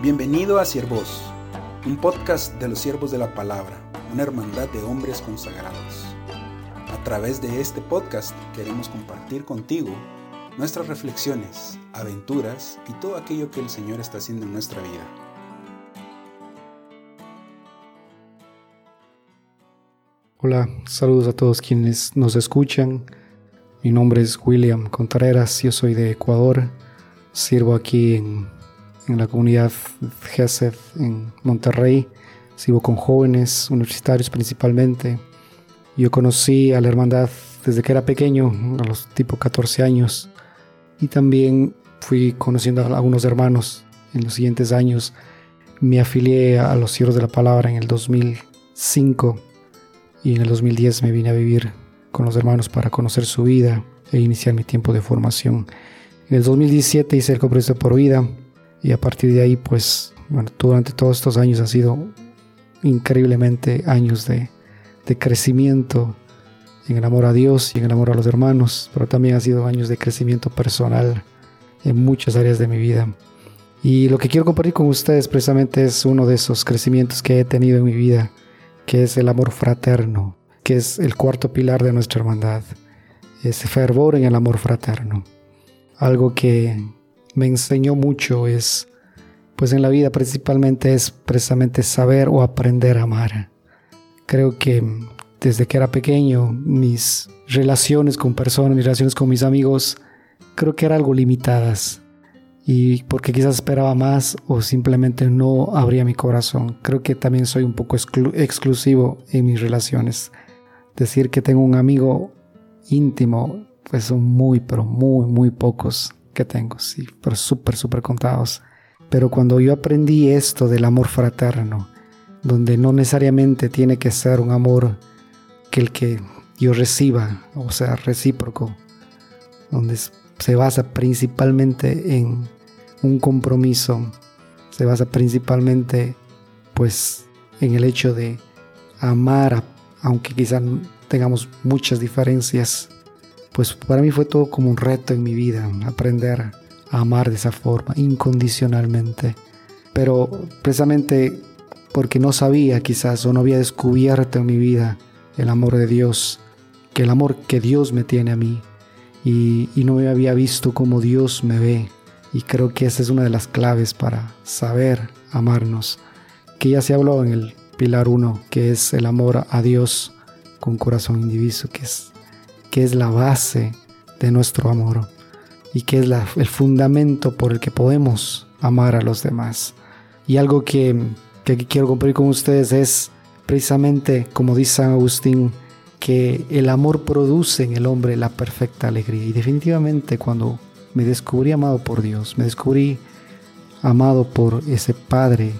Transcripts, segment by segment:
Bienvenido a Siervos, un podcast de los siervos de la palabra, una hermandad de hombres consagrados. A través de este podcast queremos compartir contigo nuestras reflexiones, aventuras y todo aquello que el Señor está haciendo en nuestra vida. Hola, saludos a todos quienes nos escuchan. Mi nombre es William Contreras, yo soy de Ecuador, sirvo aquí en en la comunidad GESED en Monterrey. Sigo con jóvenes universitarios principalmente. Yo conocí a la hermandad desde que era pequeño, a los tipo 14 años. Y también fui conociendo a algunos hermanos en los siguientes años. Me afilié a los Siervos de la Palabra en el 2005 y en el 2010 me vine a vivir con los hermanos para conocer su vida e iniciar mi tiempo de formación. En el 2017 hice el compromiso por vida y a partir de ahí, pues, bueno, durante todos estos años han sido increíblemente años de, de crecimiento en el amor a Dios y en el amor a los hermanos, pero también han sido años de crecimiento personal en muchas áreas de mi vida. Y lo que quiero compartir con ustedes precisamente es uno de esos crecimientos que he tenido en mi vida, que es el amor fraterno, que es el cuarto pilar de nuestra hermandad, ese fervor en el amor fraterno. Algo que me enseñó mucho es, pues en la vida principalmente es precisamente saber o aprender a amar. Creo que desde que era pequeño, mis relaciones con personas, mis relaciones con mis amigos, creo que eran algo limitadas. Y porque quizás esperaba más o simplemente no abría mi corazón. Creo que también soy un poco exclusivo en mis relaciones. Decir que tengo un amigo íntimo, pues son muy, pero muy, muy pocos tengo, sí, pero súper, súper contados. Pero cuando yo aprendí esto del amor fraterno, donde no necesariamente tiene que ser un amor que el que yo reciba, o sea, recíproco, donde se basa principalmente en un compromiso, se basa principalmente pues en el hecho de amar, aunque quizás tengamos muchas diferencias, pues para mí fue todo como un reto en mi vida, aprender a amar de esa forma, incondicionalmente. Pero precisamente porque no sabía quizás o no había descubierto en mi vida el amor de Dios, que el amor que Dios me tiene a mí, y, no me había visto como Dios me ve. Y creo que esa es una de las claves para saber amarnos, que ya se habló en el pilar 1, que es el amor a Dios con corazón indiviso, que es que es la base de nuestro amor y que es el fundamento por el que podemos amar a los demás. Y algo que, que quiero compartir con ustedes es precisamente, como dice San Agustín, que el amor produce en el hombre la perfecta alegría. Y definitivamente cuando me descubrí amado por Dios, me descubrí amado por ese Padre,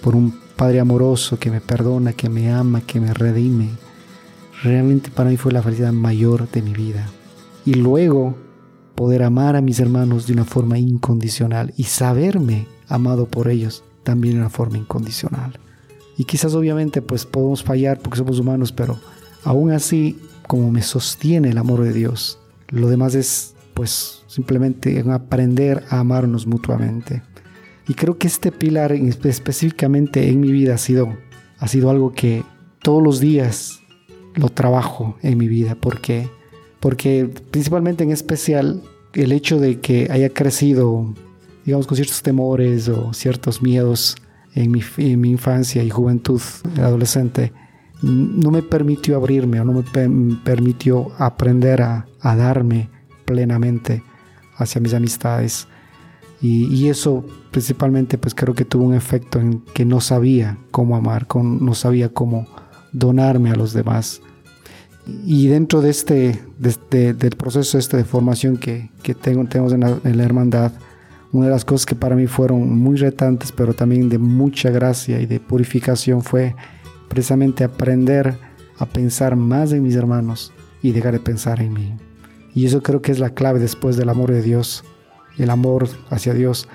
por un Padre amoroso que me perdona, que me ama, que me redime, realmente para mí fue la felicidad mayor de mi vida. Y luego poder amar a mis hermanos de una forma incondicional y saberme amado por ellos también de una forma incondicional. Y quizás obviamente pues podemos fallar porque somos humanos, pero aún así como me sostiene el amor de Dios, lo demás es pues simplemente aprender a amarnos mutuamente. Y creo que este pilar específicamente en mi vida ha sido, ha sido algo que todos los días lo trabajo en mi vida. porque Porque principalmente en especial el hecho de que haya crecido, digamos, con ciertos temores o ciertos miedos en mi, en mi infancia y juventud, adolescente, no me permitió abrirme o no me permitió aprender a, a, darme plenamente hacia mis amistades. Y, y, eso principalmente pues creo que tuvo un efecto en que no sabía cómo amar, con, no sabía cómo donarme a los demás. Y dentro de este, del proceso este de formación que, que tengo, tenemos en la, en la, hermandad, una de las cosas que para mí fueron muy retantes, pero también de mucha gracia y de purificación fue precisamente aprender a pensar más en mis hermanos y dejar de pensar en mí. Y eso creo que es la clave después del amor de Dios. El amor hacia Dios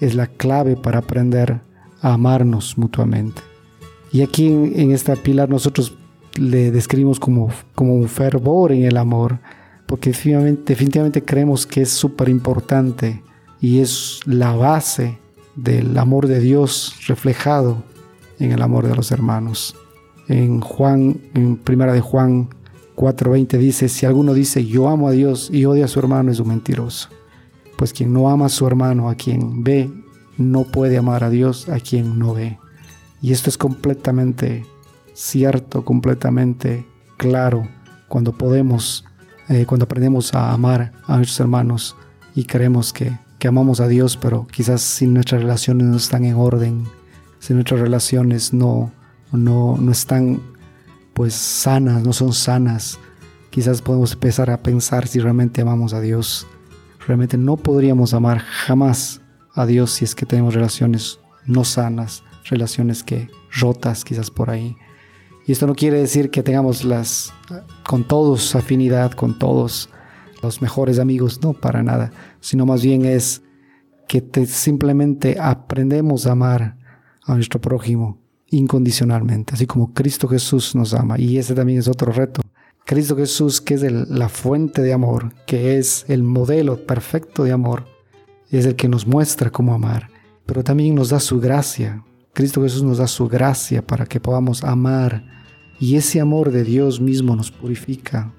es la clave para aprender a amarnos mutuamente. Y aquí en, esta pilar nosotros le describimos como, como un fervor en el amor, porque definitivamente, definitivamente creemos que es súper importante y es la base del amor de Dios reflejado en el amor de los hermanos. En Juan, en primera de Juan 4:20 dice, si alguno dice yo amo a Dios y odia a su hermano es un mentiroso. Pues quien no ama a su hermano, a quien ve, no puede amar a Dios a quien no ve. Y esto es completamente cierto, completamente claro cuando podemos, eh, cuando aprendemos a amar a nuestros hermanos y creemos que, que amamos a Dios, pero quizás si nuestras relaciones no están en orden, si nuestras relaciones no, no, no están pues sanas, no son sanas, quizás podemos empezar a pensar si realmente amamos a Dios. Realmente no podríamos amar jamás a Dios si es que tenemos relaciones no sanas, relaciones que rotas quizás por ahí. Y esto no quiere decir que tengamos las con todos afinidad, con todos los mejores amigos, no para nada, sino más bien es que simplemente aprendemos a amar a nuestro prójimo incondicionalmente, así como Cristo Jesús nos ama. Y ese también es otro reto. Cristo Jesús, que es la fuente de amor, que es el modelo perfecto de amor, es el que nos muestra cómo amar, pero también nos da su gracia. Cristo Jesús nos da su gracia para que podamos amar. Y ese amor de Dios mismo nos purifica.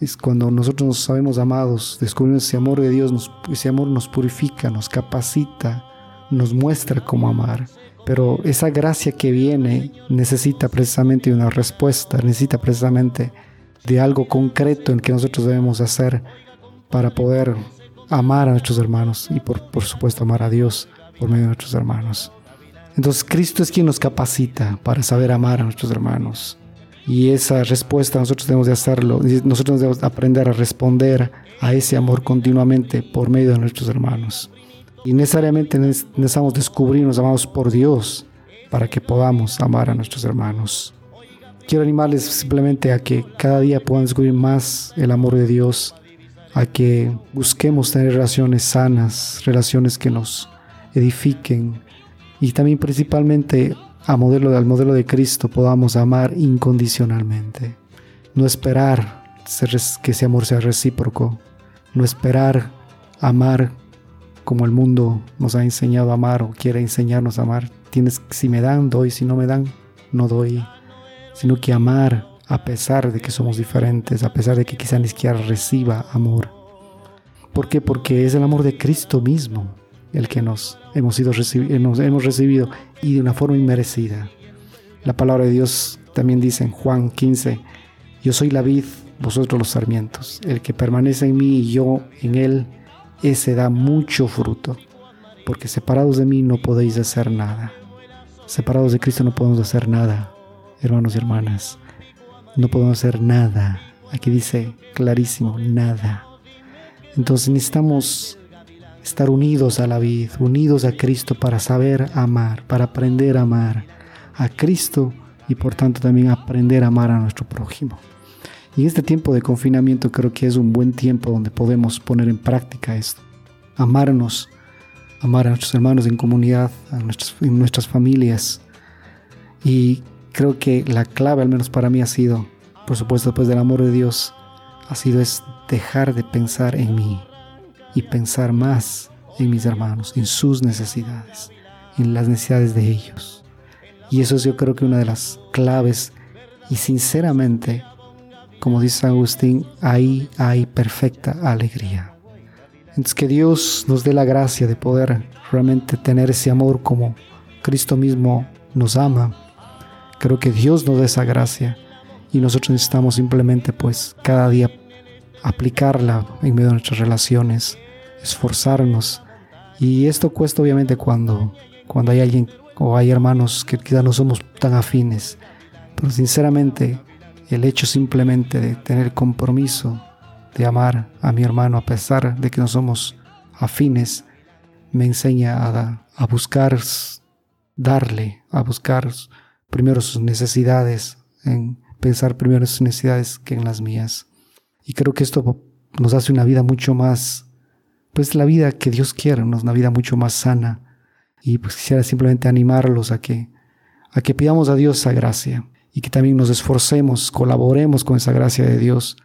Es cuando nosotros nos sabemos amados, descubrimos ese amor de Dios, ese amor nos purifica, nos capacita, nos muestra cómo amar. Pero esa gracia que viene necesita precisamente una respuesta, necesita precisamente de algo concreto en que nosotros debemos hacer para poder amar a nuestros hermanos y por, por supuesto amar a Dios por medio de nuestros hermanos. Entonces Cristo es quien nos capacita para saber amar a nuestros hermanos. Y esa respuesta nosotros tenemos de hacerlo, nosotros debemos aprender a responder a ese amor continuamente por medio de nuestros hermanos. Y necesariamente necesitamos descubrirnos amados por Dios para que podamos amar a nuestros hermanos. Quiero animarles simplemente a que cada día puedan descubrir más el amor de Dios, a que busquemos tener relaciones sanas, relaciones que nos edifiquen y también principalmente a modelo, al modelo de Cristo podamos amar incondicionalmente. No esperar que ese amor sea recíproco, no esperar amar como el mundo nos ha enseñado a amar o quiere enseñarnos a amar. Tienes, si me dan, doy, si no me dan, no doy. Sino que amar a pesar de que somos diferentes, a pesar de que quizá ni siquiera reciba amor. ¿Por qué? Porque es el amor de Cristo mismo el que nos hemos, sido hemos recibido y de una forma inmerecida. La palabra de Dios también dice en Juan 15, yo soy la vid, vosotros los sarmientos. El que permanece en mí y yo en él, ese da mucho fruto, porque separados de mí no podéis hacer nada. Separados de Cristo no podemos hacer nada, hermanos y hermanas. No podemos hacer nada. Aquí dice clarísimo, nada. Entonces necesitamos estar unidos a la vida, unidos a Cristo para saber amar, para aprender a amar a Cristo y por tanto también aprender a amar a nuestro prójimo. Y en este tiempo de confinamiento creo que es un buen tiempo donde podemos poner en práctica esto. Amarnos, amar a nuestros hermanos en comunidad, a nuestras, en nuestras familias. Y creo que la clave, al menos para mí, ha sido, por supuesto, después del amor de Dios, ha sido es dejar de pensar en mí y pensar más en mis hermanos, en sus necesidades, en las necesidades de ellos. Y eso es yo creo que una de las claves y sinceramente como dice Agustín, ahí hay perfecta alegría. Entonces que Dios nos dé la gracia de poder realmente tener ese amor como Cristo mismo nos ama. Creo que Dios nos da esa gracia y nosotros necesitamos simplemente pues cada día aplicarla en medio de nuestras relaciones, esforzarnos. Y esto cuesta obviamente cuando, cuando hay alguien o hay hermanos que quizá no somos tan afines. Pero sinceramente el hecho simplemente de tener compromiso de amar a mi hermano a pesar de que no somos afines, me enseña a, a buscar darle, a buscar primero sus necesidades, en pensar primero en sus necesidades que en las mías. Y creo que esto nos hace una vida mucho más, pues la vida que Dios quiere, una vida mucho más sana. Y pues quisiera simplemente animarlos a que, a que pidamos a Dios esa gracia y que también nos esforcemos, colaboremos con esa gracia de Dios,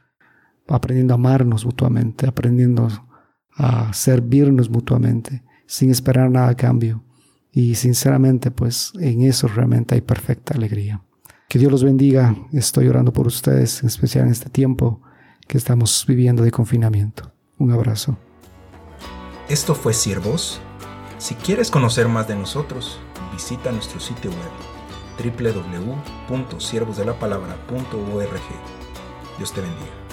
aprendiendo a amarnos mutuamente, aprendiendo a servirnos mutuamente, sin esperar nada a cambio, Y sinceramente, pues en eso realmente hay perfecta alegría. Que Dios los bendiga. Estoy orando por ustedes, en especial en este tiempo que estamos viviendo de confinamiento. Un abrazo. Esto fue Siervos. Si quieres conocer más de nosotros, visita nuestro sitio web www.siervosdelapalabra.org. Dios te bendiga.